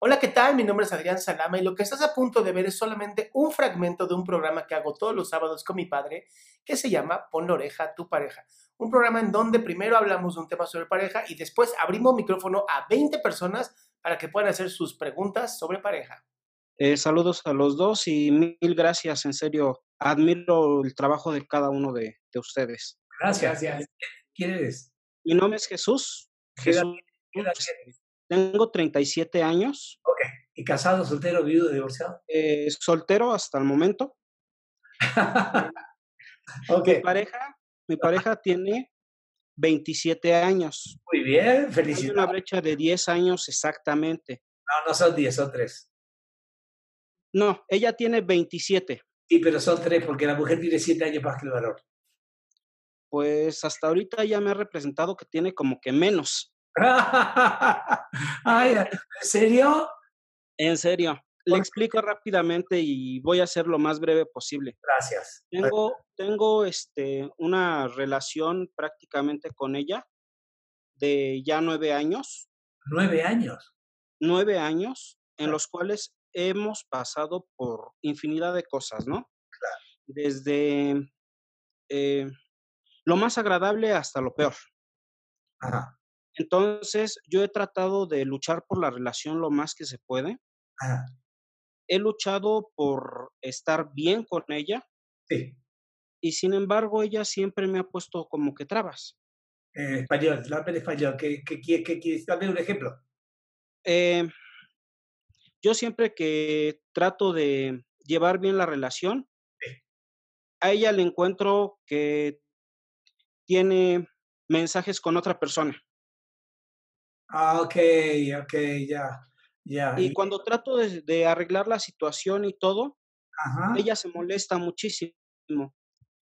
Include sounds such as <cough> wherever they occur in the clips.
Hola, ¿qué tal? Mi nombre es Adrián Salama y lo que estás a punto de ver es solamente un fragmento de un programa que hago todos los sábados con mi padre que se llama Pon la oreja a tu pareja. Un programa en donde primero hablamos de un tema sobre pareja y después abrimos micrófono a 20 personas para que puedan hacer sus preguntas sobre pareja. Eh, saludos a los dos y mil gracias, en serio. Admiro el trabajo de cada uno de, de ustedes. Gracias. ¿Quién eres? Mi nombre es Jesús. Jesús. Tengo 37 años. Ok. ¿Y casado, soltero, viudo, divorciado? Eh, soltero hasta el momento. <laughs> ok. Mi pareja, mi pareja tiene 27 años. Muy bien, Hay felicidades. una brecha de 10 años exactamente. No, no son 10, son 3. No, ella tiene 27. Sí, pero son 3 porque la mujer tiene 7 años más que el varón. Pues hasta ahorita ya me ha representado que tiene como que menos. <laughs> Ay, ¿En serio? En serio. Le ¿Por explico rápidamente y voy a ser lo más breve posible. Gracias. Tengo, tengo este, una relación prácticamente con ella de ya nueve años, ¿Nueve años? nueve años en Claro. los cuales hemos pasado por infinidad de cosas, ¿no? Desde eh, lo más agradable hasta lo peor. Ajá. Entonces, yo he tratado de luchar por la relación lo más que se puede. Ajá. He luchado por estar bien con ella Sí. y sin embargo ella siempre me ha puesto como que trabas. En español, dame en español. ¿Qué, qué, qué? Dame un ejemplo. Eh, yo siempre que trato de llevar bien la relación, Sí. a ella le encuentro que tiene mensajes con otra persona. Ah, ok, ok, ya. Ya. Y cuando trato de, de arreglar la situación y todo, Ajá. ella se molesta muchísimo.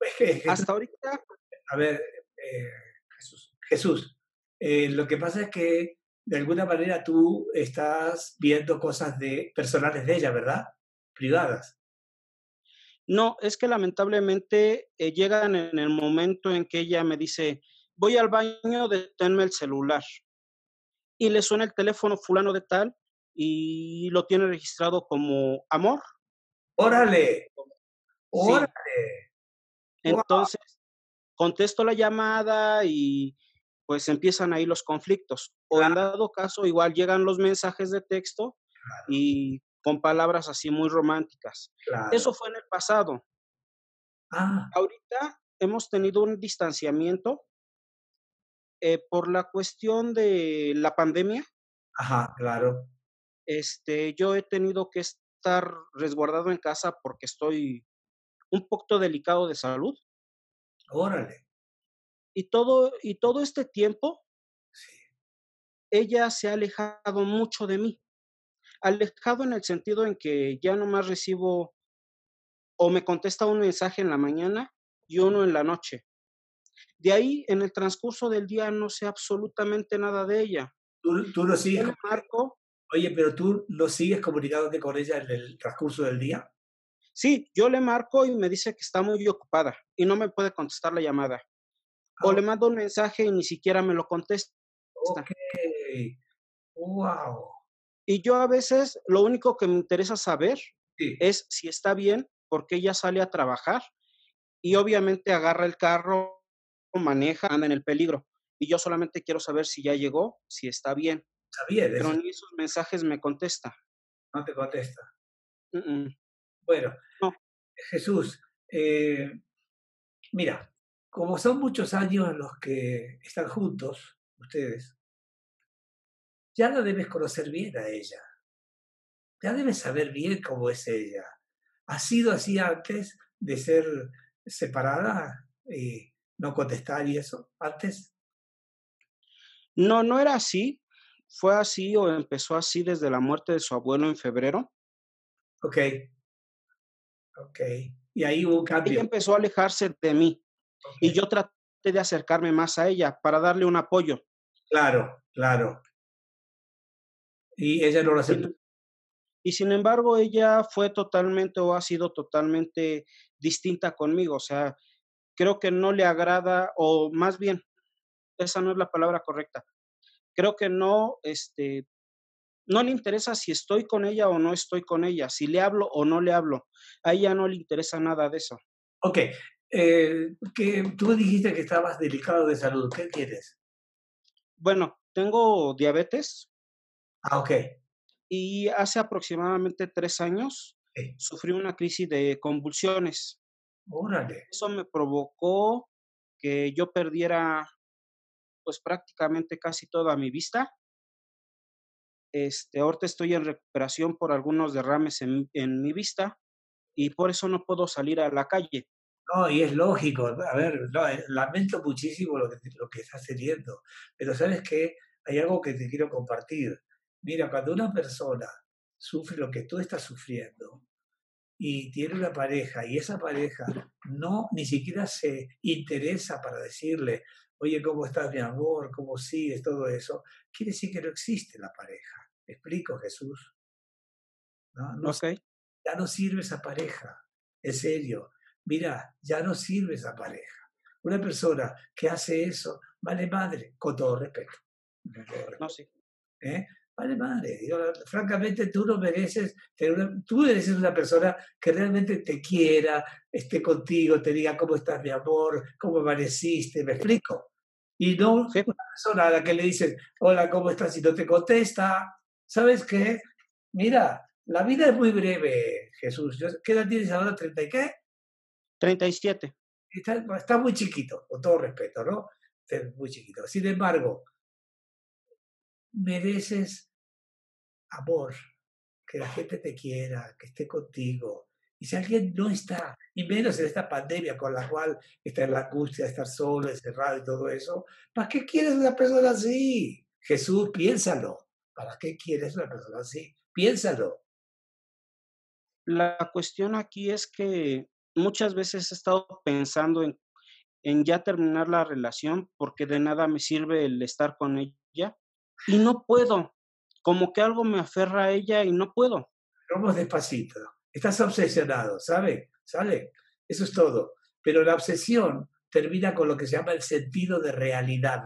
<laughs> Hasta ahorita, A ver, eh, Jesús, Jesús, eh, lo que pasa es que de alguna manera tú estás viendo cosas de personales de ella, ¿verdad? Privadas. no, es que lamentablemente eh, llegan en el momento en que ella me dice, voy al baño, deténme el celular. Y le suena el teléfono fulano de tal y lo tiene registrado como amor. ¡Órale! ¡Órale! Entonces, contesto la llamada y pues empiezan ahí los conflictos. O en dado caso, igual llegan los mensajes de texto Claro, y con palabras así muy románticas. claro. Eso fue en el pasado. Ah, Ahorita hemos tenido un distanciamiento eh, por la cuestión de la pandemia. ajá, claro. Este, yo he tenido que estar resguardado en casa porque estoy un poquito delicado de salud. Órale. Y todo, y todo este tiempo Sí. ella se ha alejado mucho de mí. Alejado en el sentido en que ya nomás recibo o me contesta un mensaje en la mañana y uno en la noche. De ahí, en el transcurso del día, no sé absolutamente nada de ella. ¿Tú, tú lo sigues, marco, oye, pero tú lo sigues comunicándote con ella en el transcurso del día? sí, yo le marco y me dice que está muy ocupada y no me puede contestar la llamada. O Ah, le mando un mensaje y ni siquiera me lo contesta. ok. Wow. Y yo a veces lo único que me interesa saber Sí. es si está bien, porque ella sale a trabajar y obviamente agarra el carro, maneja, anda en el peligro. Y yo solamente quiero saber si ya llegó, si está bien. Está bien, Pero ni esos mensajes me contesta. no te contesta. Mm, mm. Bueno, No. Jesús, eh, mira, como son muchos años los que están juntos, ustedes, ya la debes conocer bien a ella. Ya debes saber bien cómo es ella. ¿Ha sido así antes de ser separada y no contestar y eso? ¿Antes? No, no era así. Fue así o empezó así desde la muerte de su abuelo en febrero. Ok. Ok. Y ahí hubo un Ella cambio. empezó a alejarse de mí y yo traté de acercarme más a ella para darle un apoyo. Claro, claro. Y ella no lo aceptó. y sin embargo, ella fue totalmente o ha sido totalmente distinta conmigo. O sea, creo que no le agrada, o más bien, esa no es la palabra correcta. Creo que no, este, no le interesa si estoy con ella o no estoy con ella, si le hablo o no le hablo. A ella no le interesa nada de eso. Ok, eh, que tú dijiste que estabas delicado de salud. ¿Qué quieres? Bueno, tengo diabetes. Ah, ok. Y hace aproximadamente tres años sufrí una crisis de convulsiones. Órale. Eso me provocó que yo perdiera pues prácticamente casi toda mi vista. Este, ahorita estoy en recuperación por algunos derrames en, en mi vista y por eso no puedo salir a la calle. No, y es lógico. A ver, eh, lamento muchísimo lo que, lo que estás teniendo, pero sabes que hay algo que te quiero compartir. Mira, cuando una persona sufre lo que tú estás sufriendo y tiene una pareja y esa pareja no ni siquiera se interesa para decirle, oye, ¿cómo estás, mi amor? ¿Cómo sigues? Todo eso, quiere decir que no existe la pareja. ¿Me explico, Jesús? ¿No? no Ya no sirve esa pareja, en serio mira, ya no sirve esa pareja. Una persona que hace eso, vale madre, con todo respeto. No, sí. ¿Eh? Vale madre. francamente, tú no mereces, tú mereces una persona que realmente te quiera, esté contigo, te diga cómo estás, mi amor, cómo amaneciste, me explico. Y no una persona a la que le dices, hola, ¿cómo estás? Y no te contesta. ¿Sabes qué? Mira, la vida es muy breve, Jesús. ¿Qué edad tienes ahora? ¿30 y qué? 37. Está, está muy chiquito, con todo respeto, ¿no? Está muy chiquito. Sin embargo, mereces amor, que la gente te quiera, que esté contigo. Y si alguien no está, y menos en esta pandemia con la cual está en la angustia de estar solo, encerrado y todo eso, ¿para qué quieres una persona así? Jesús, piénsalo. ¿Para qué quieres una persona así? Piénsalo. La cuestión aquí es que muchas veces he estado pensando en, en ya terminar la relación porque de nada me sirve el estar con ella y no puedo. Como que algo me aferra a ella y no puedo. Vamos despacito. Estás obsesionado, ¿sabe? ¿Sale? Eso es todo. Pero la obsesión termina con lo que se llama el sentido de realidad.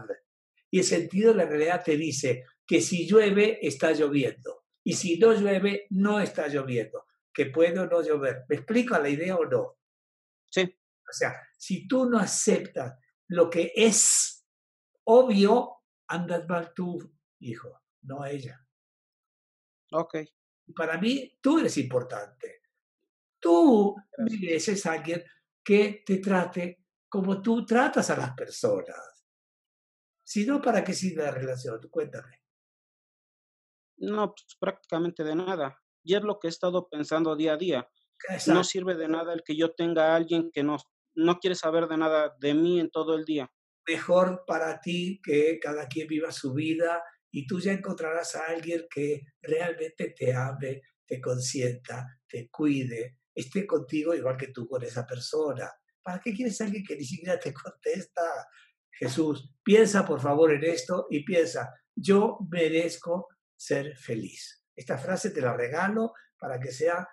Y el sentido de la realidad te dice que si llueve, está lloviendo. Y si no llueve, no está lloviendo. Que puede o no llover. ¿Me explico la idea o no? Sí. O sea, si tú no aceptas lo que es obvio, andas mal tú, hijo, no ella. Ok. Para mí, tú eres importante. Tú mereces a alguien que te trate como tú tratas a las personas. Si no, ¿para qué sirve la relación? Cuéntame. No, pues prácticamente de nada. Y es lo que he estado pensando día a día. No sirve de nada el que yo tenga a alguien que no, no quiere saber de nada de mí en todo el día. Mejor para ti que cada quien viva su vida y tú ya encontrarás a alguien que realmente te ame, te consienta, te cuide, esté contigo igual que tú con esa persona. ¿Para qué quieres a alguien que ni siquiera te <laughs> contesta? Jesús, piensa por favor en esto y piensa, yo merezco ser feliz. Esta frase te la regalo para que sea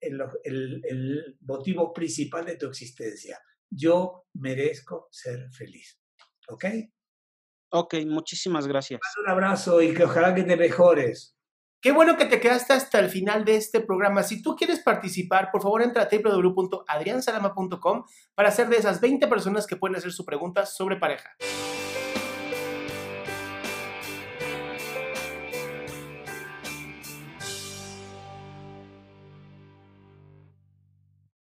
el, motivo principal de tu existencia. Yo merezco ser feliz. ¿Ok? Ok, muchísimas gracias. Un abrazo y que ojalá que te mejores. Qué bueno que te quedaste hasta el final de este programa. Si tú quieres participar, por favor entra a www.adriansalama.com para ser de esas 20 personas que pueden hacer su pregunta sobre pareja.